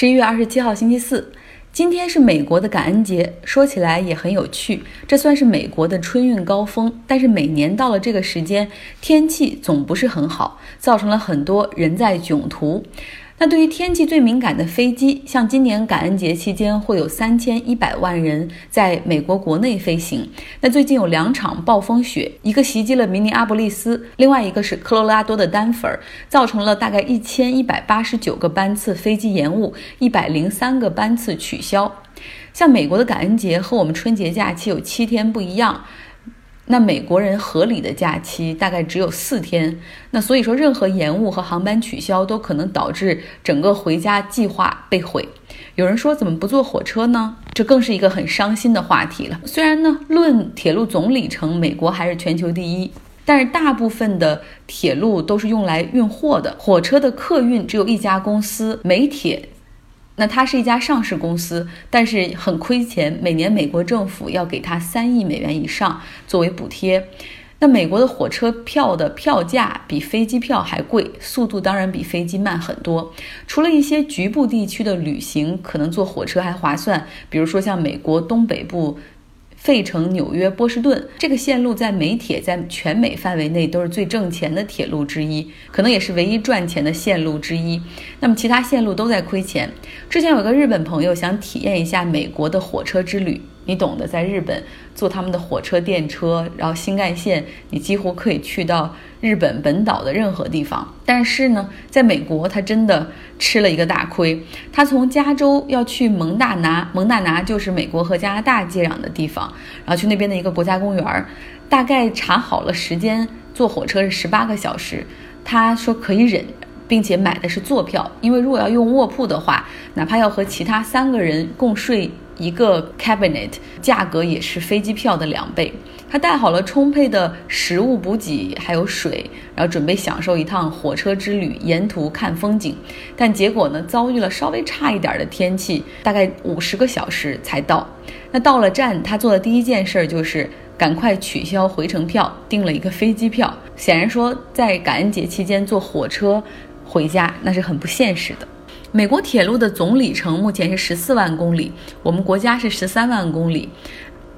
十一月二十七号，星期四，今天是美国的感恩节。说起来也很有趣，这算是美国的春运高峰。但是每年到了这个时间，天气总不是很好，造成了很多人在囧途。那对于天气最敏感的飞机，像今年感恩节期间会有三千一百万人在美国国内飞行。那最近有两场暴风雪，一个袭击了明尼阿波利斯，另外一个是科罗拉多的丹佛，造成了大概一千一百八十九个班次飞机延误，一百零三个班次取消。像美国的感恩节和我们春节假期有七天不一样。那美国人合理的假期大概只有四天，那所以说任何延误和航班取消都可能导致整个回家计划被毁。有人说怎么不坐火车呢？这更是一个很伤心的话题了。虽然呢，论铁路总里程，美国还是全球第一，但是大部分的铁路都是用来运货的，火车的客运只有一家公司——美铁。那它是一家上市公司，但是很亏钱。每年美国政府要给它三亿美元以上作为补贴。那美国的火车票的票价比飞机票还贵，速度当然比飞机慢很多。除了一些局部地区的旅行，可能坐火车还划算，比如说像美国东北部。费城、纽约、波士顿这个线路在美铁在全美范围内都是最挣钱的铁路之一，可能也是唯一赚钱的线路之一。那么其他线路都在亏钱。之前有个日本朋友想体验一下美国的火车之旅。你懂得，在日本坐他们的火车、电车，然后新干线，你几乎可以去到日本本岛的任何地方。但是呢，在美国，他真的吃了一个大亏。他从加州要去蒙大拿，蒙大拿就是美国和加拿大接壤的地方，然后去那边的一个国家公园儿，大概查好了时间，坐火车是十八个小时。他说可以忍，并且买的是坐票，因为如果要用卧铺的话，哪怕要和其他三个人共睡。一个 cabinet 价格也是飞机票的两倍。他带好了充沛的食物补给，还有水，然后准备享受一趟火车之旅，沿途看风景。但结果呢，遭遇了稍微差一点的天气，大概五十个小时才到。那到了站，他做的第一件事就是赶快取消回程票，订了一个飞机票。显然说，在感恩节期间坐火车回家，那是很不现实的。美国铁路的总里程目前是十四万公里，我们国家是十三万公里。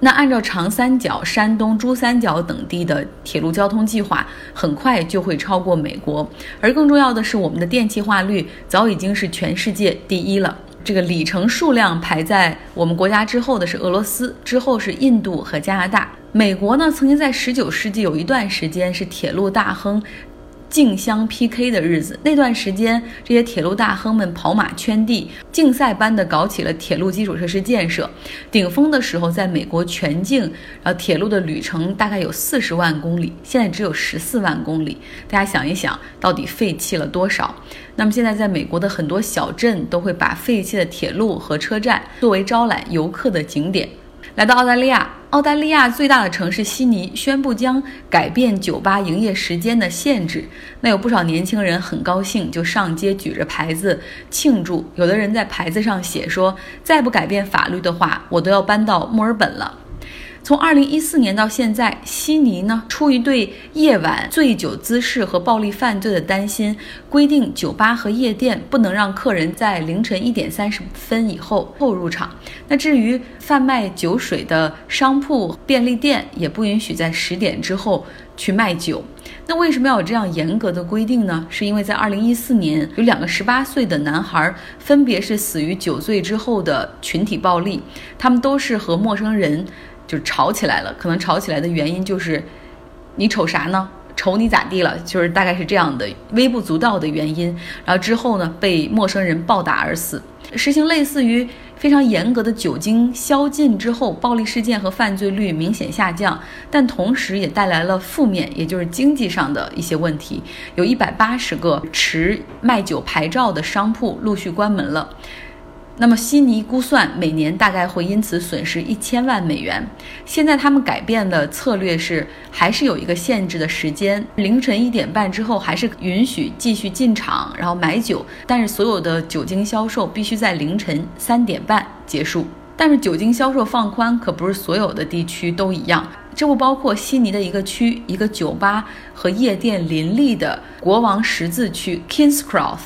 那按照长三角、山东、珠三角等地的铁路交通计划，很快就会超过美国。而更重要的是，我们的电气化率早已经是全世界第一了。这个里程数量排在我们国家之后的是俄罗斯，之后是印度和加拿大。美国呢，曾经在十九世纪有一段时间是铁路大亨。竞相 PK 的日子，那段时间，这些铁路大亨们跑马圈地，竞赛般的搞起了铁路基础设施建设。顶峰的时候，在美国全境，然后铁路的旅程大概有四十万公里，现在只有十四万公里。大家想一想，到底废弃了多少？那么现在，在美国的很多小镇都会把废弃的铁路和车站作为招揽游客的景点。来到澳大利亚，澳大利亚最大的城市悉尼宣布将改变酒吧营业时间的限制。那有不少年轻人很高兴，就上街举着牌子庆祝。有的人在牌子上写说：“再不改变法律的话，我都要搬到墨尔本了。”从二零一四年到现在，悉尼呢出于对夜晚醉酒滋事和暴力犯罪的担心，规定酒吧和夜店不能让客人在凌晨一点三十分以后后入场。那至于贩卖酒水的商铺、便利店，也不允许在十点之后去卖酒。那为什么要有这样严格的规定呢？是因为在二零一四年，有两个十八岁的男孩分别是死于酒醉之后的群体暴力，他们都是和陌生人。就吵起来了，可能吵起来的原因就是，你瞅啥呢？瞅你咋地了？就是大概是这样的微不足道的原因。然后之后呢，被陌生人暴打而死。实行类似于非常严格的酒精宵禁之后，暴力事件和犯罪率明显下降，但同时也带来了负面，也就是经济上的一些问题。有一百八十个持卖酒牌照的商铺陆续关门了。那么悉尼估算每年大概会因此损失一千万美元。现在他们改变的策略是，还是有一个限制的时间，凌晨一点半之后还是允许继续进场，然后买酒，但是所有的酒精销售必须在凌晨三点半结束。但是酒精销售放宽可不是所有的地区都一样，这不包括悉尼的一个区，一个酒吧和夜店林立的国王十字区 （Kings Cross）。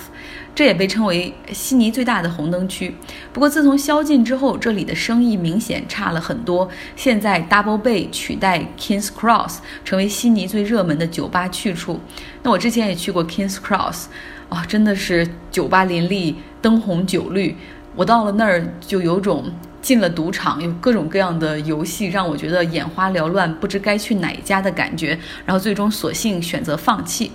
这也被称为悉尼最大的红灯区。不过自从宵禁之后，这里的生意明显差了很多。现在 Double Bay 取代 Kings Cross 成为悉尼最热门的酒吧去处。那我之前也去过 Kings Cross，啊，真的是酒吧林立，灯红酒绿。我到了那儿就有种。进了赌场，有各种各样的游戏，让我觉得眼花缭乱，不知该去哪一家的感觉。然后最终索性选择放弃。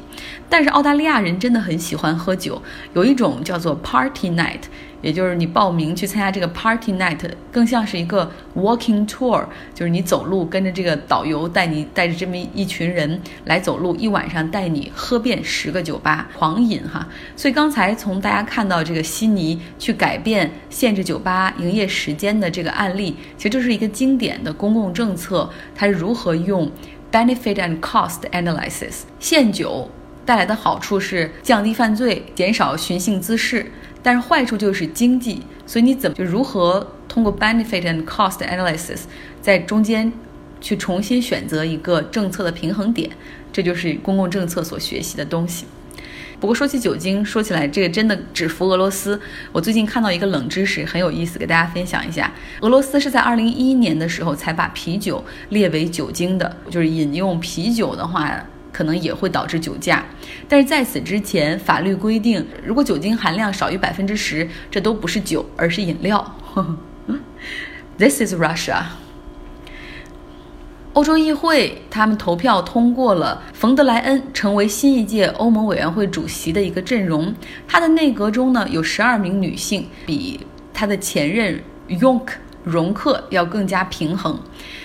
但是澳大利亚人真的很喜欢喝酒，有一种叫做 Party Night。也就是你报名去参加这个 Party Night，更像是一个 Walking Tour，就是你走路跟着这个导游带你带着这么一群人来走路，一晚上带你喝遍十个酒吧狂饮哈。所以刚才从大家看到这个悉尼去改变限制酒吧营业时间的这个案例，其实这是一个经典的公共政策，它是如何用 Benefit and Cost Analysis 限酒带来的好处是降低犯罪、减少寻衅滋事。但是坏处就是经济，所以你怎么就如何通过 benefit and cost analysis 在中间去重新选择一个政策的平衡点，这就是公共政策所学习的东西。不过说起酒精，说起来这个真的只服俄罗斯。我最近看到一个冷知识，很有意思，给大家分享一下。俄罗斯是在2011年的时候才把啤酒列为酒精的，就是饮用啤酒的话。可能也会导致酒驾，但是在此之前，法律规定，如果酒精含量少于百分之十，这都不是酒，而是饮料。This is Russia。欧洲议会他们投票通过了冯德莱恩成为新一届欧盟委员会主席的一个阵容，他的内阁中呢有十二名女性，比他的前任 Yonk 容克要更加平衡。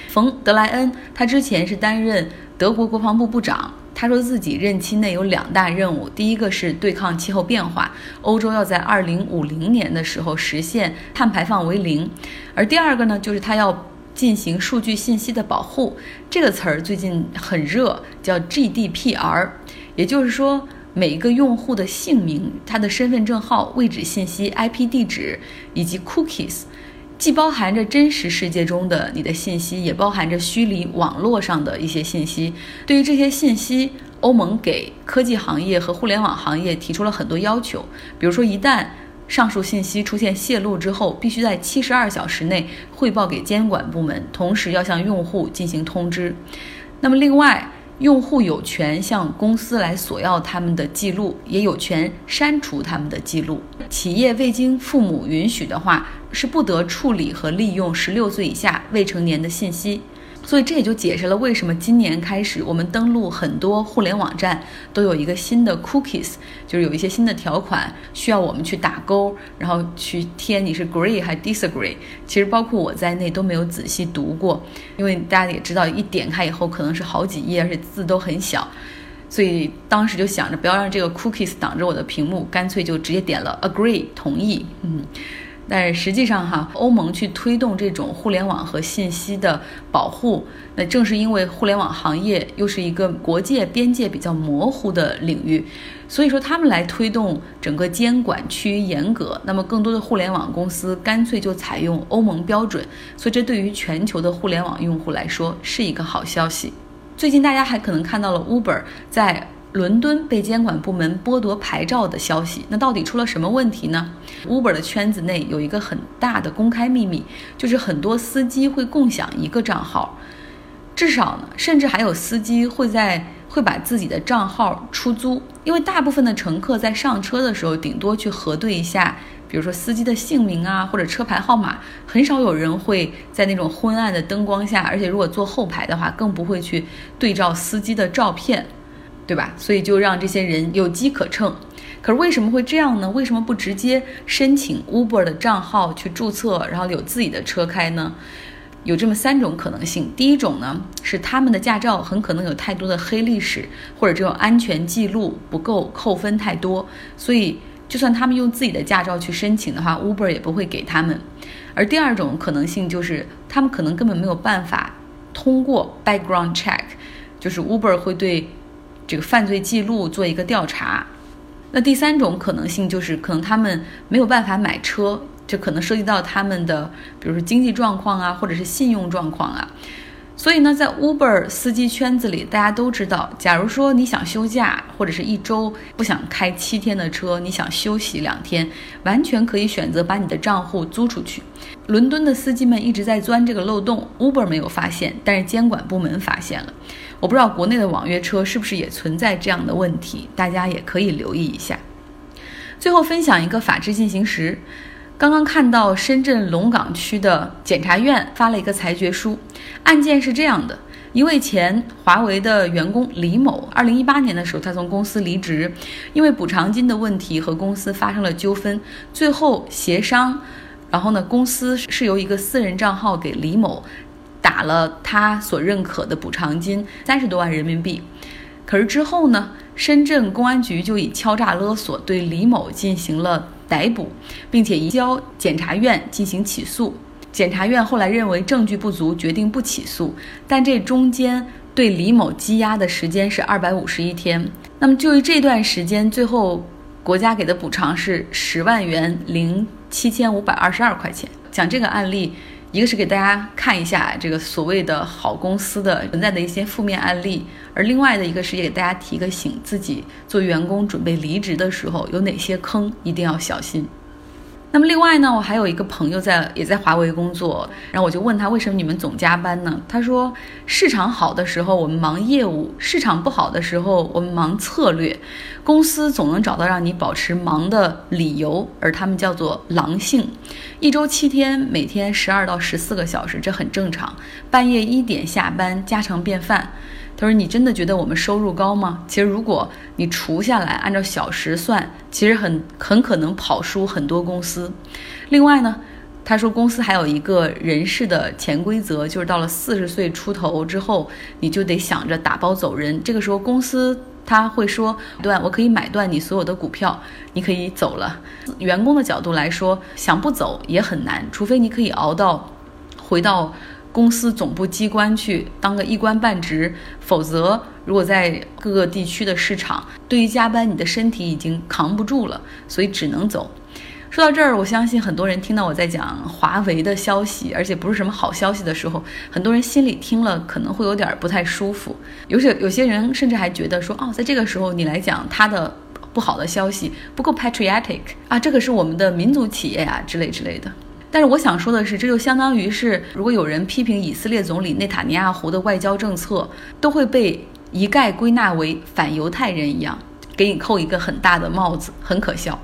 冯德莱恩他之前是担任。德国国防部部长他说自己任期内有两大任务，第一个是对抗气候变化，欧洲要在二零五零年的时候实现碳排放为零，而第二个呢，就是他要进行数据信息的保护。这个词儿最近很热，叫 GDPR，也就是说每一个用户的姓名、他的身份证号、位置信息、IP 地址以及 cookies。既包含着真实世界中的你的信息，也包含着虚拟网络上的一些信息。对于这些信息，欧盟给科技行业和互联网行业提出了很多要求。比如说，一旦上述信息出现泄露之后，必须在七十二小时内汇报给监管部门，同时要向用户进行通知。那么，另外，用户有权向公司来索要他们的记录，也有权删除他们的记录。企业未经父母允许的话，是不得处理和利用十六岁以下未成年的信息。所以这也就解释了为什么今年开始，我们登录很多互联网站都有一个新的 cookies，就是有一些新的条款需要我们去打勾，然后去填你是 agree 还 disagree。其实包括我在内都没有仔细读过，因为大家也知道，一点开以后可能是好几页，而且字都很小，所以当时就想着不要让这个 cookies 挡着我的屏幕，干脆就直接点了 agree 同意，嗯。但实际上，哈，欧盟去推动这种互联网和信息的保护，那正是因为互联网行业又是一个国界边界比较模糊的领域，所以说他们来推动整个监管趋于严格。那么更多的互联网公司干脆就采用欧盟标准，所以这对于全球的互联网用户来说是一个好消息。最近大家还可能看到了 Uber 在。伦敦被监管部门剥夺牌照的消息，那到底出了什么问题呢？Uber 的圈子内有一个很大的公开秘密，就是很多司机会共享一个账号，至少呢，甚至还有司机会在会把自己的账号出租，因为大部分的乘客在上车的时候，顶多去核对一下，比如说司机的姓名啊或者车牌号码，很少有人会在那种昏暗的灯光下，而且如果坐后排的话，更不会去对照司机的照片。对吧？所以就让这些人有机可乘。可是为什么会这样呢？为什么不直接申请 Uber 的账号去注册，然后有自己的车开呢？有这么三种可能性。第一种呢，是他们的驾照很可能有太多的黑历史，或者这种安全记录不够，扣分太多，所以就算他们用自己的驾照去申请的话，Uber 也不会给他们。而第二种可能性就是，他们可能根本没有办法通过 background check，就是 Uber 会对。这个犯罪记录做一个调查，那第三种可能性就是可能他们没有办法买车，这可能涉及到他们的，比如说经济状况啊，或者是信用状况啊。所以呢，在 Uber 司机圈子里，大家都知道，假如说你想休假，或者是一周不想开七天的车，你想休息两天，完全可以选择把你的账户租出去。伦敦的司机们一直在钻这个漏洞，Uber 没有发现，但是监管部门发现了。我不知道国内的网约车是不是也存在这样的问题，大家也可以留意一下。最后分享一个法治进行时。刚刚看到深圳龙岗区的检察院发了一个裁决书，案件是这样的：一位前华为的员工李某，二零一八年的时候，他从公司离职，因为补偿金的问题和公司发生了纠纷，最后协商，然后呢，公司是由一个私人账号给李某打了他所认可的补偿金三十多万人民币，可是之后呢，深圳公安局就以敲诈勒索对李某进行了。逮捕，并且移交检察院进行起诉。检察院后来认为证据不足，决定不起诉。但这中间对李某羁押的时间是二百五十一天。那么就于这段时间，最后国家给的补偿是十万元零七千五百二十二块钱。讲这个案例。一个是给大家看一下这个所谓的好公司的存在的一些负面案例，而另外的一个是也给大家提个醒，自己做员工准备离职的时候有哪些坑一定要小心。那么另外呢，我还有一个朋友在也在华为工作，然后我就问他为什么你们总加班呢？他说市场好的时候我们忙业务，市场不好的时候我们忙策略，公司总能找到让你保持忙的理由，而他们叫做狼性。一周七天，每天十二到十四个小时，这很正常。半夜一点下班，家常便饭。他说：“你真的觉得我们收入高吗？其实，如果你除下来，按照小时算，其实很很可能跑输很多公司。另外呢，他说公司还有一个人事的潜规则，就是到了四十岁出头之后，你就得想着打包走人。这个时候，公司他会说：断，我可以买断你所有的股票，你可以走了。员工的角度来说，想不走也很难，除非你可以熬到回到。”公司总部机关去当个一官半职，否则如果在各个地区的市场，对于加班，你的身体已经扛不住了，所以只能走。说到这儿，我相信很多人听到我在讲华为的消息，而且不是什么好消息的时候，很多人心里听了可能会有点不太舒服。有些有些人甚至还觉得说，哦，在这个时候你来讲他的不好的消息不够 patriotic 啊，这个是我们的民族企业啊之类之类的。但是我想说的是，这就相当于是，如果有人批评以色列总理内塔尼亚胡的外交政策，都会被一概归纳为反犹太人一样，给你扣一个很大的帽子，很可笑。